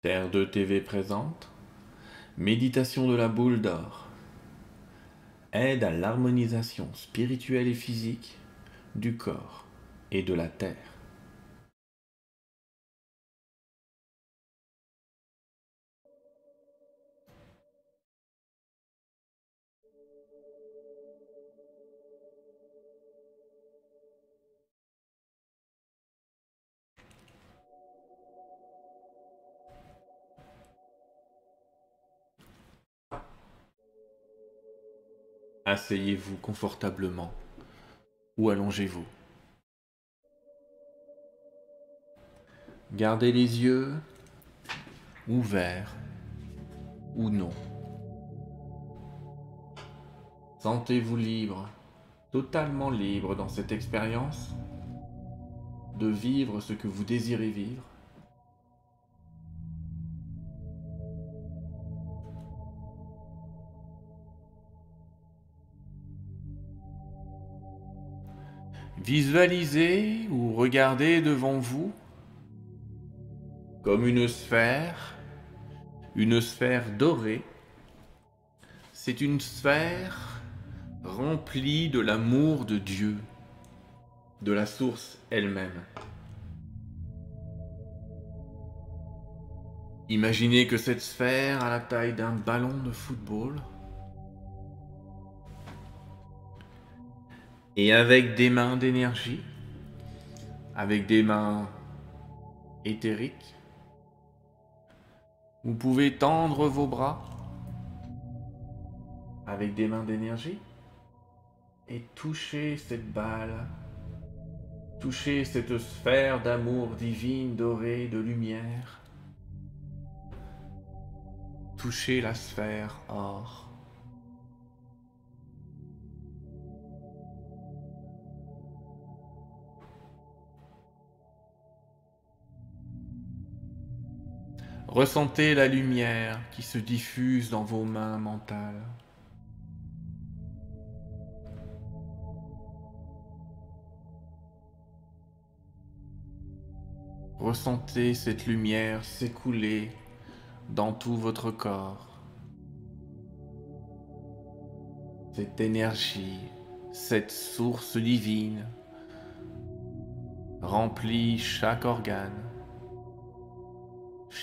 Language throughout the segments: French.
Terre 2 TV présente Méditation de la boule d'or. Aide à l'harmonisation spirituelle et physique du corps et de la terre. Asseyez-vous confortablement ou allongez-vous. Gardez les yeux ouverts ou non. Sentez-vous libre, totalement libre dans cette expérience de vivre ce que vous désirez vivre Visualisez ou regardez devant vous comme une sphère, une sphère dorée. C'est une sphère remplie de l'amour de Dieu, de la source elle-même. Imaginez que cette sphère a la taille d'un ballon de football Et avec des mains d'énergie, avec des mains éthériques, vous pouvez tendre vos bras avec des mains d'énergie et toucher cette balle, toucher cette sphère d'amour divine, dorée, de lumière, toucher la sphère or. Ressentez la lumière qui se diffuse dans vos mains mentales. Ressentez cette lumière s'écouler dans tout votre corps. Cette énergie, cette source divine remplit chaque organe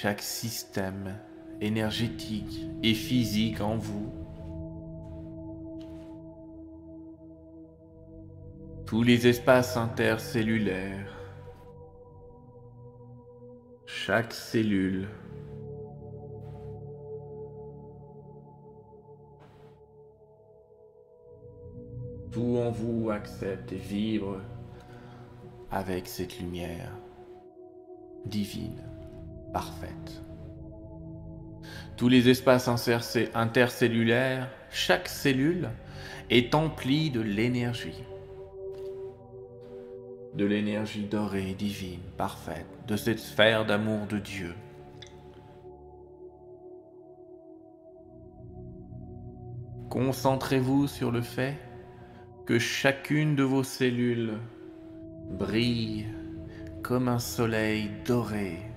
chaque système énergétique et physique en vous. Tous les espaces intercellulaires, chaque cellule, tout en vous accepte et vibre avec cette lumière divine parfaite. Tous les espaces intercellulaires, chaque cellule est emplie de l'énergie. De l'énergie dorée, divine, parfaite, de cette sphère d'amour de Dieu. Concentrez-vous sur le fait que chacune de vos cellules brille comme un soleil doré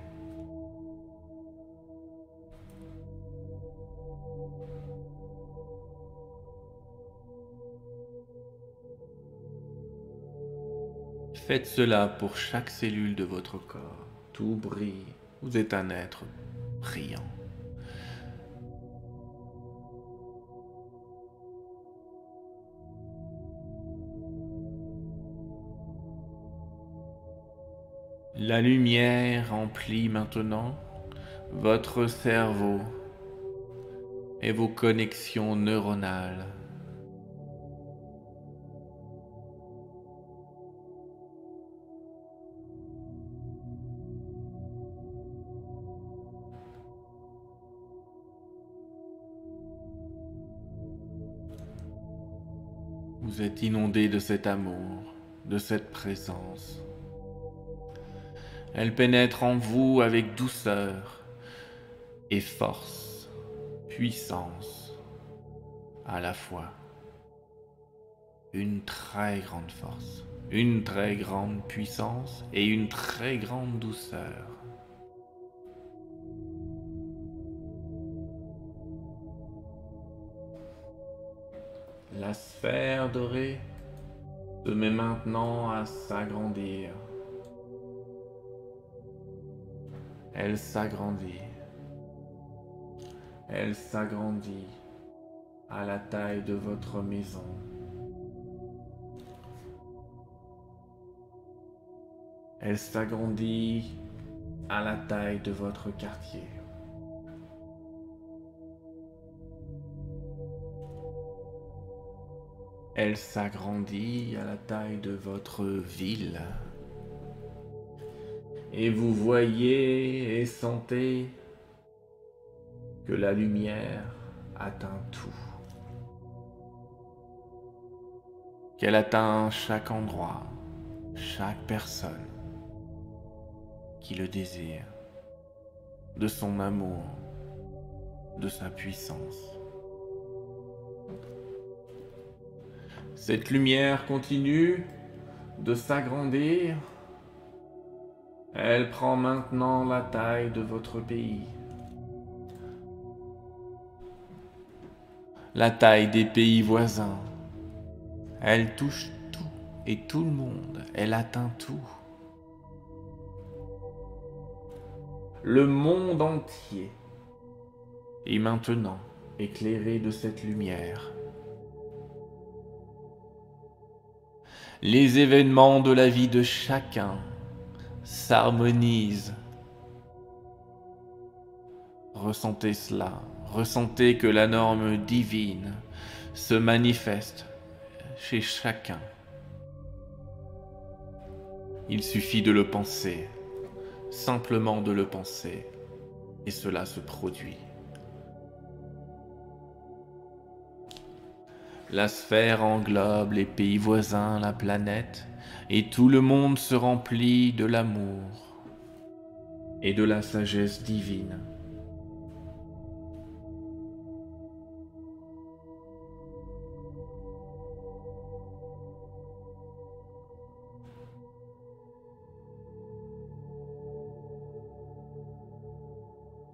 Faites cela pour chaque cellule de votre corps. Tout brille. Vous êtes un être brillant. La lumière remplit maintenant votre cerveau et vos connexions neuronales. Vous êtes inondé de cet amour, de cette présence. Elle pénètre en vous avec douceur et force, puissance à la fois. Une très grande force, une très grande puissance et une très grande douceur. La sphère dorée se met maintenant à s'agrandir. Elle s'agrandit. Elle s'agrandit à la taille de votre maison. Elle s'agrandit à la taille de votre quartier. Elle s'agrandit à la taille de votre ville. Et vous voyez et sentez que la lumière atteint tout. Qu'elle atteint chaque endroit, chaque personne qui le désire, de son amour, de sa puissance. Cette lumière continue de s'agrandir. Elle prend maintenant la taille de votre pays. La taille des pays voisins. Elle touche tout et tout le monde. Elle atteint tout. Le monde entier est maintenant éclairé de cette lumière. Les événements de la vie de chacun s'harmonisent. Ressentez cela, ressentez que la norme divine se manifeste chez chacun. Il suffit de le penser, simplement de le penser, et cela se produit. La sphère englobe les pays voisins, la planète, et tout le monde se remplit de l'amour et de la sagesse divine.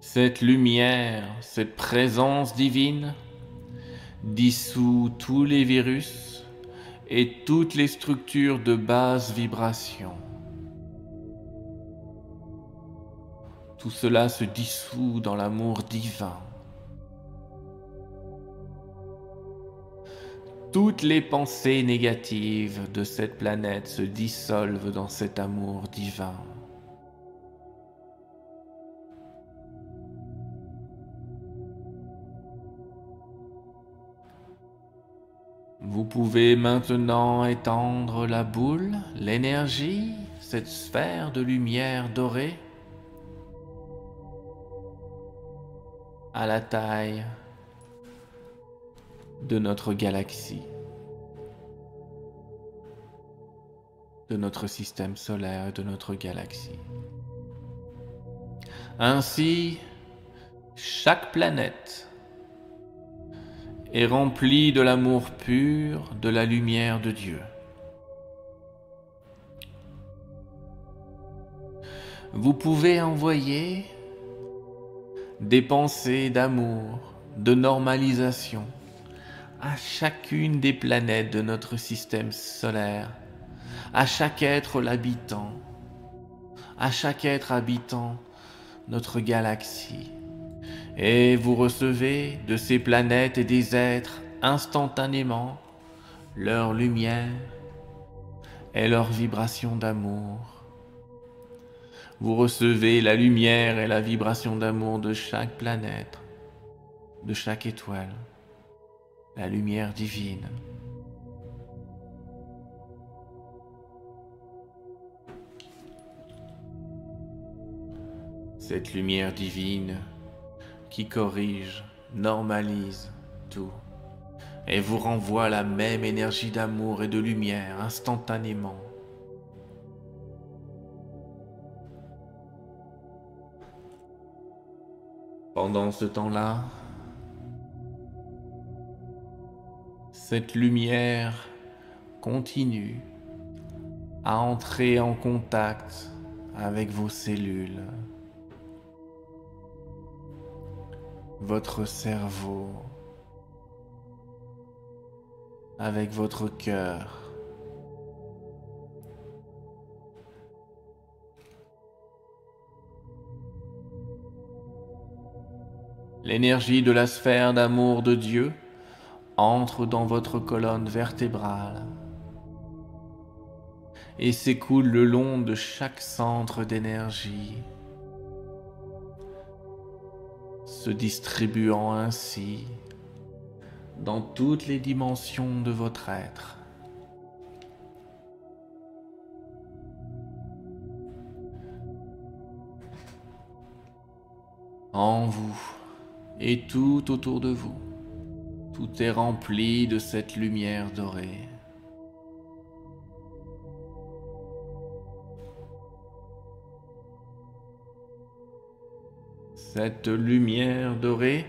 Cette lumière, cette présence divine dissout tous les virus et toutes les structures de basse vibration. Tout cela se dissout dans l'amour divin. Toutes les pensées négatives de cette planète se dissolvent dans cet amour divin. Pouvez maintenant étendre la boule, l'énergie, cette sphère de lumière dorée à la taille de notre galaxie, de notre système solaire, de notre galaxie. Ainsi, chaque planète est rempli de l'amour pur, de la lumière de Dieu. Vous pouvez envoyer des pensées d'amour, de normalisation à chacune des planètes de notre système solaire, à chaque être l'habitant, à chaque être habitant notre galaxie et vous recevez de ces planètes et des êtres instantanément leur lumière et leur vibration d'amour. Vous recevez la lumière et la vibration d'amour de chaque planète, de chaque étoile, la lumière divine. Cette lumière divine qui corrige, normalise tout et vous renvoie la même énergie d'amour et de lumière instantanément. Pendant ce temps-là, cette lumière continue à entrer en contact avec vos cellules. Votre cerveau, avec votre cœur. L'énergie de la sphère d'amour de Dieu entre dans votre colonne vertébrale et s'écoule le long de chaque centre d'énergie, se distribuant ainsi dans toutes les dimensions de votre être. En vous et tout autour de vous, tout est rempli de cette lumière dorée. Cette lumière dorée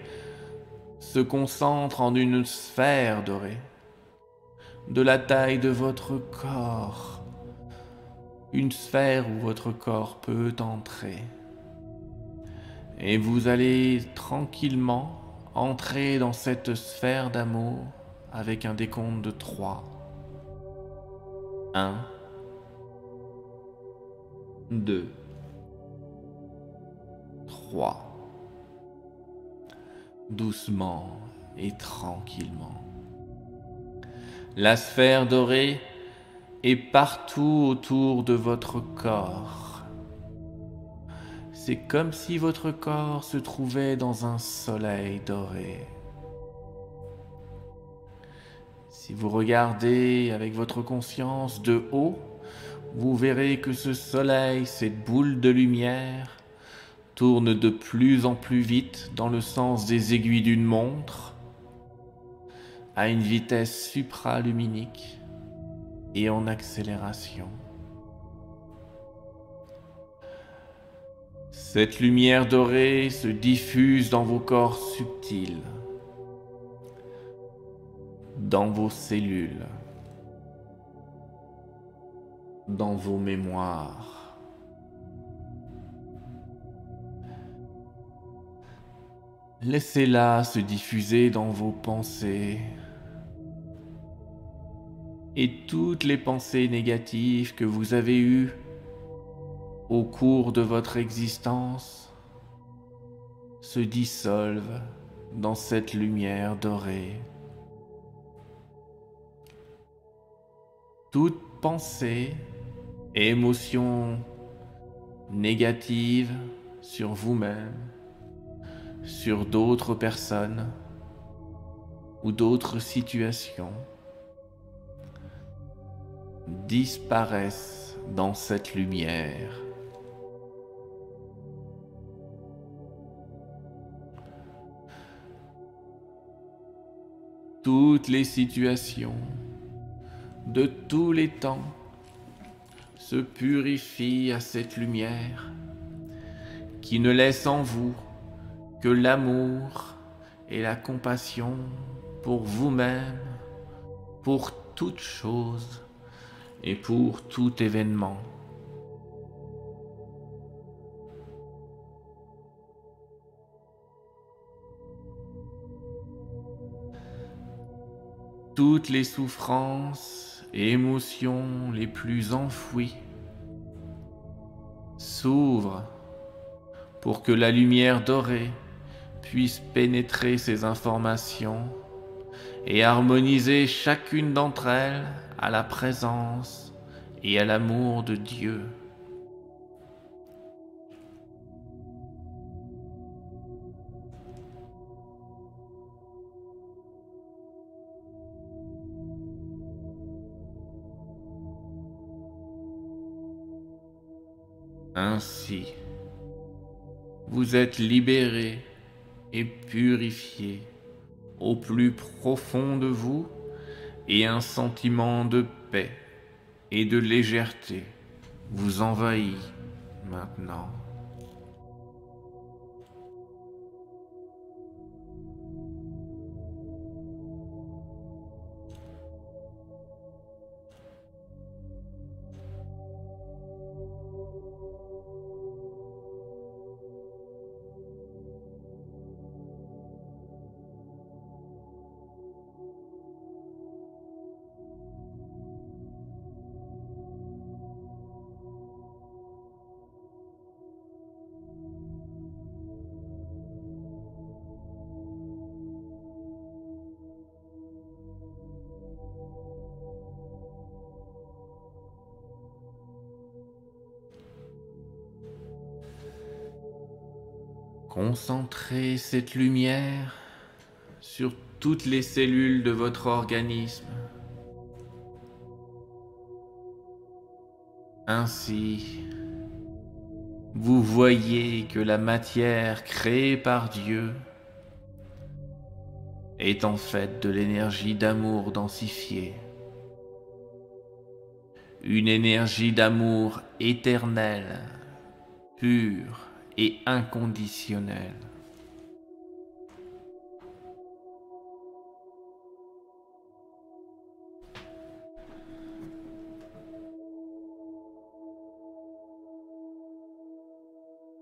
se concentre en une sphère dorée, de la taille de votre corps, une sphère où votre corps peut entrer. Et vous allez tranquillement entrer dans cette sphère d'amour avec un décompte de 3. 1, 2, 3 doucement et tranquillement. La sphère dorée est partout autour de votre corps. C'est comme si votre corps se trouvait dans un soleil doré. Si vous regardez avec votre conscience de haut, vous verrez que ce soleil, cette boule de lumière, tourne de plus en plus vite dans le sens des aiguilles d'une montre, à une vitesse supraluminique et en accélération. Cette lumière dorée se diffuse dans vos corps subtils, dans vos cellules, dans vos mémoires. Laissez-la se diffuser dans vos pensées. Et toutes les pensées négatives que vous avez eues au cours de votre existence se dissolvent dans cette lumière dorée. Toute pensée et émotion négative sur vous-même sur d'autres personnes ou d'autres situations disparaissent dans cette lumière. Toutes les situations de tous les temps se purifient à cette lumière qui ne laisse en vous l'amour et la compassion pour vous-même, pour toute chose et pour tout événement. Toutes les souffrances et émotions les plus enfouies s'ouvrent pour que la lumière dorée puisse pénétrer ces informations et harmoniser chacune d'entre elles à la présence et à l'amour de Dieu. Ainsi, vous êtes libéré et purifié au plus profond de vous et un sentiment de paix et de légèreté vous envahit maintenant. Concentrez cette lumière sur toutes les cellules de votre organisme. Ainsi, vous voyez que la matière créée par Dieu est en fait de l'énergie d'amour densifiée. Une énergie d'amour éternelle, pure et inconditionnelle.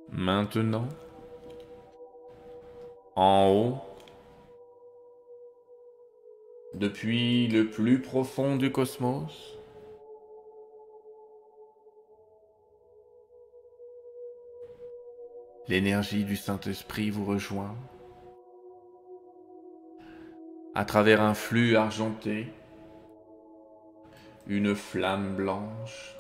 Maintenant, en haut, depuis le plus profond du cosmos, l'énergie du Saint-Esprit vous rejoint à travers un flux argenté, une flamme blanche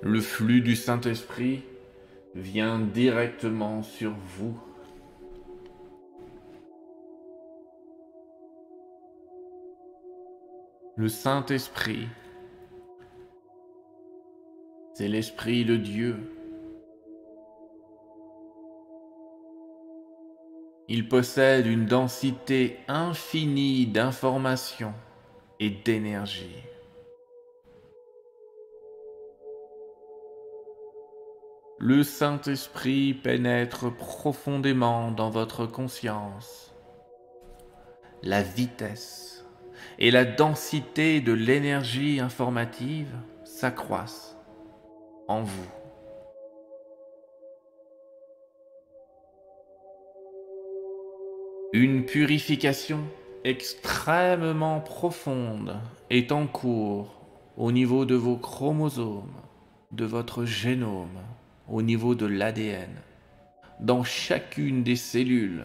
Le flux du Saint-Esprit vient directement sur vous. Le Saint-Esprit, c'est l'Esprit de Dieu. Il possède une densité infinie d'informations et d'énergie. le Saint-Esprit pénètre profondément dans votre conscience. La vitesse et la densité de l'énergie informative s'accroissent vous. Une purification extrêmement profonde est en cours au niveau de vos chromosomes, de votre génome au niveau de l'ADN, dans chacune des cellules.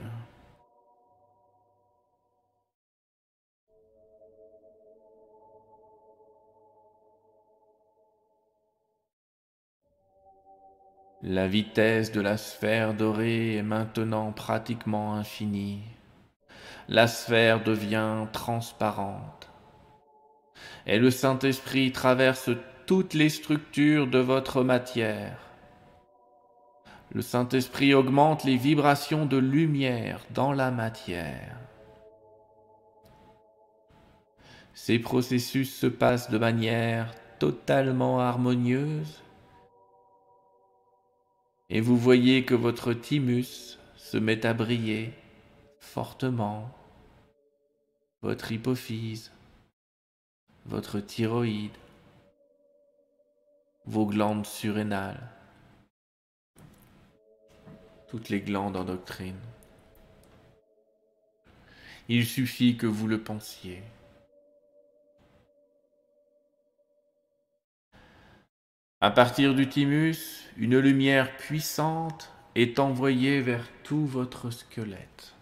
La vitesse de la sphère dorée est maintenant pratiquement infinie. La sphère devient transparente. Et le Saint-Esprit traverse toutes les structures de votre matière le Saint-Esprit augmente les vibrations de lumière dans la matière. Ces processus se passent de manière totalement harmonieuse et vous voyez que votre thymus se met à briller fortement, votre hypophyse, votre thyroïde, vos glandes surrénales toutes les glandes en doctrine. Il suffit que vous le pensiez. À partir du thymus, une lumière puissante est envoyée vers tout votre squelette.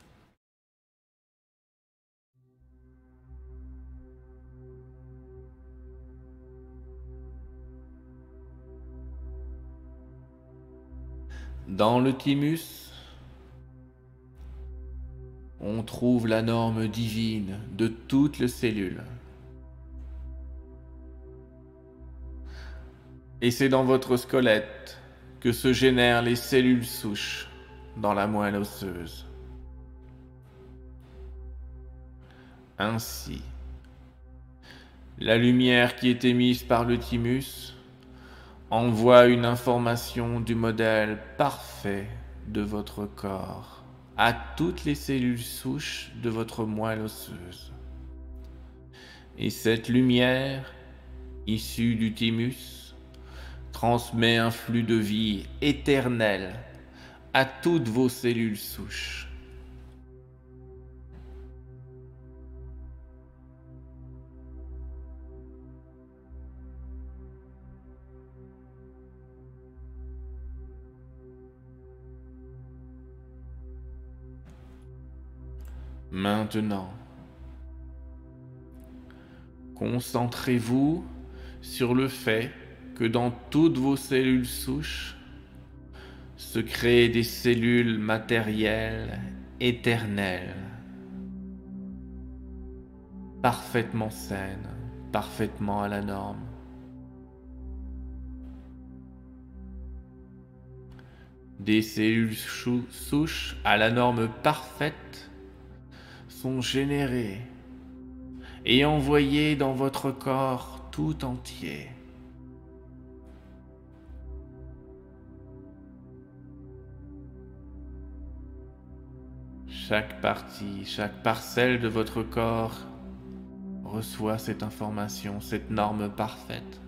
Dans le thymus, on trouve la norme divine de toutes les cellules. Et c'est dans votre squelette que se génèrent les cellules souches dans la moelle osseuse. Ainsi, la lumière qui est émise par le thymus envoie une information du modèle parfait de votre corps à toutes les cellules souches de votre moelle osseuse. Et cette lumière, issue du thymus, transmet un flux de vie éternel à toutes vos cellules souches. Maintenant, concentrez-vous sur le fait que dans toutes vos cellules souches se créent des cellules matérielles éternelles, parfaitement saines, parfaitement à la norme. Des cellules souches à la norme parfaite sont générées et envoyées dans votre corps tout entier. Chaque partie, chaque parcelle de votre corps reçoit cette information, cette norme parfaite.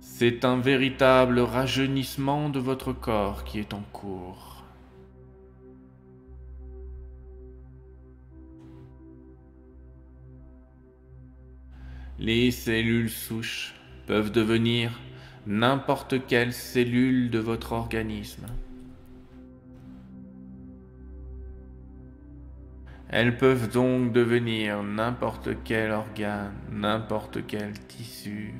C'est un véritable rajeunissement de votre corps qui est en cours. Les cellules souches peuvent devenir n'importe quelle cellule de votre organisme. Elles peuvent donc devenir n'importe quel organe, n'importe quel tissu,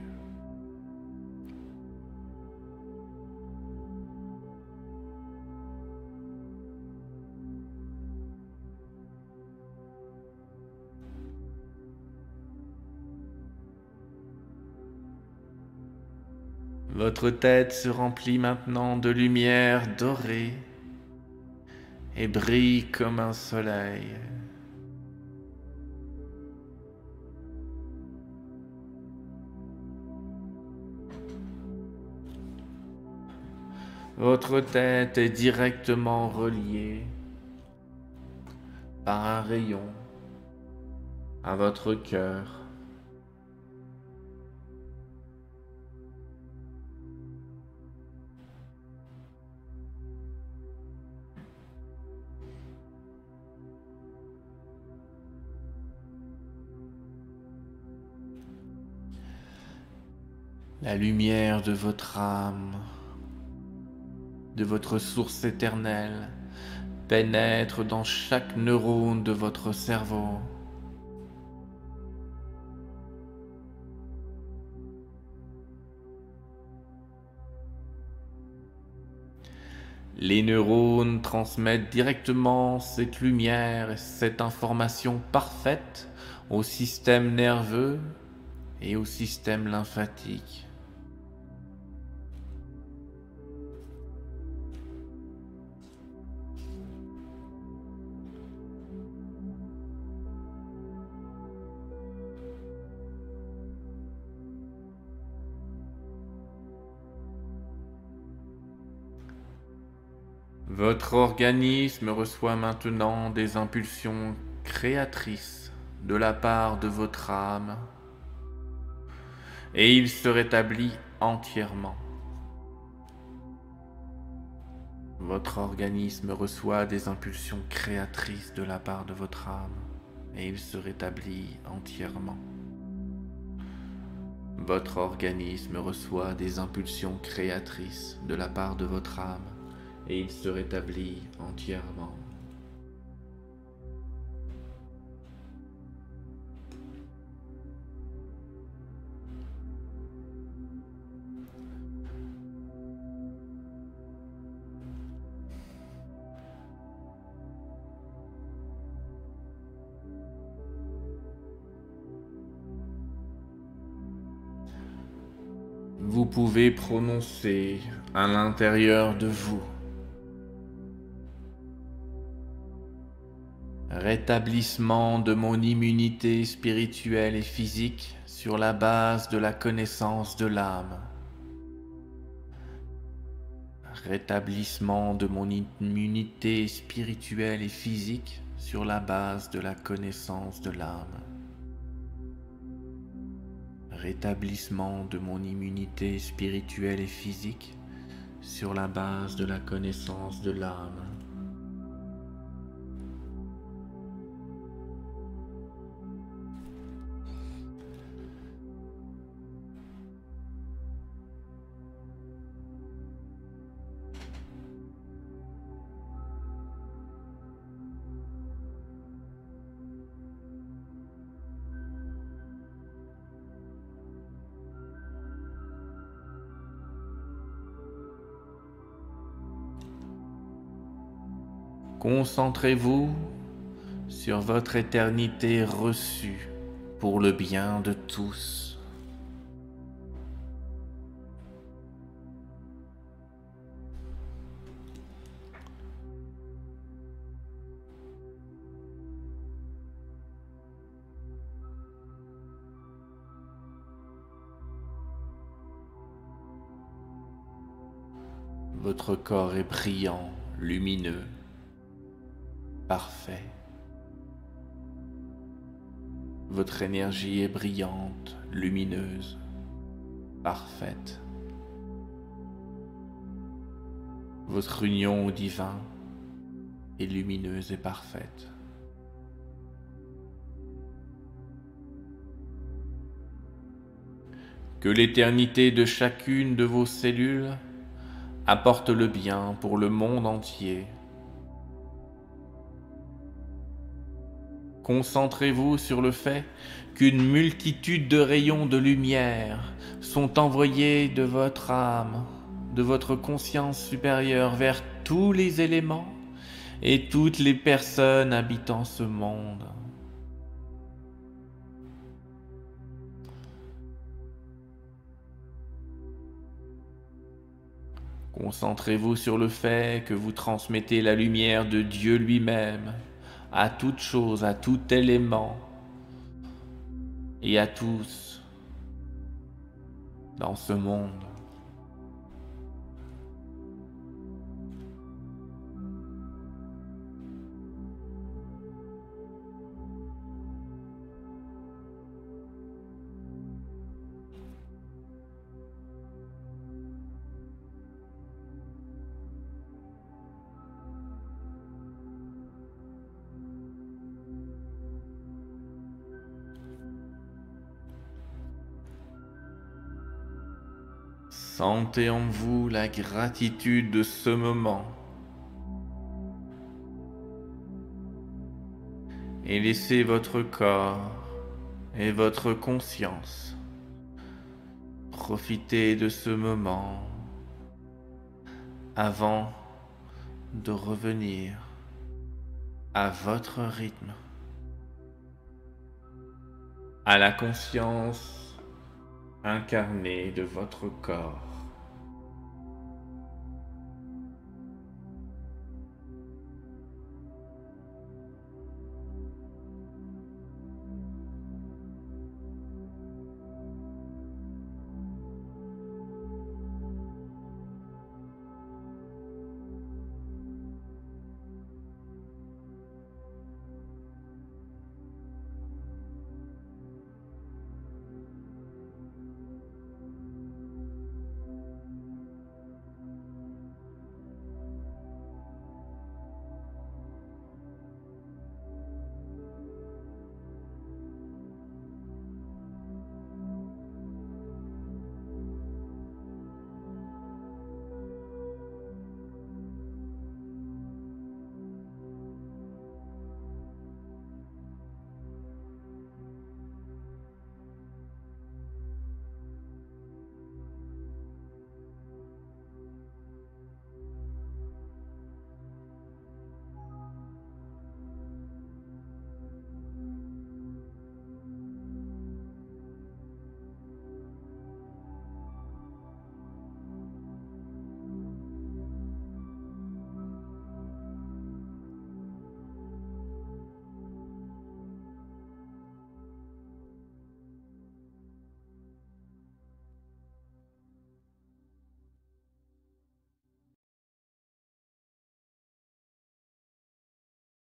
Votre tête se remplit maintenant de lumière dorée et brille comme un soleil. Votre tête est directement reliée par un rayon à votre cœur. La lumière de votre âme, de votre source éternelle, pénètre dans chaque neurone de votre cerveau. Les neurones transmettent directement cette lumière et cette information parfaite au système nerveux et au système lymphatique. Votre organisme reçoit maintenant des impulsions créatrices de la part de votre âme et il se rétablit entièrement. Votre organisme reçoit des impulsions créatrices de la part de votre âme et il se rétablit entièrement. Votre organisme reçoit des impulsions créatrices de la part de votre âme et il se rétablit entièrement. Vous pouvez prononcer à l'intérieur de vous rétablissement de mon immunité spirituelle et physique sur la base de la connaissance de l'âme. Rétablissement de mon immunité spirituelle et physique sur la base de la connaissance de l'âme. Rétablissement de mon immunité spirituelle et physique sur la base de la connaissance de l'âme. Concentrez-vous sur votre éternité reçue pour le bien de tous. Votre corps est brillant, lumineux, parfait. Votre énergie est brillante, lumineuse, parfaite. Votre union au divin est lumineuse et parfaite. Que l'éternité de chacune de vos cellules apporte le bien pour le monde entier. Concentrez-vous sur le fait qu'une multitude de rayons de lumière sont envoyés de votre âme, de votre conscience supérieure vers tous les éléments et toutes les personnes habitant ce monde. Concentrez-vous sur le fait que vous transmettez la lumière de Dieu lui-même à toute chose, à tout élément et à tous dans ce monde. Sentez en vous la gratitude de ce moment. Et laissez votre corps et votre conscience profiter de ce moment avant de revenir à votre rythme, à la conscience incarnée de votre corps.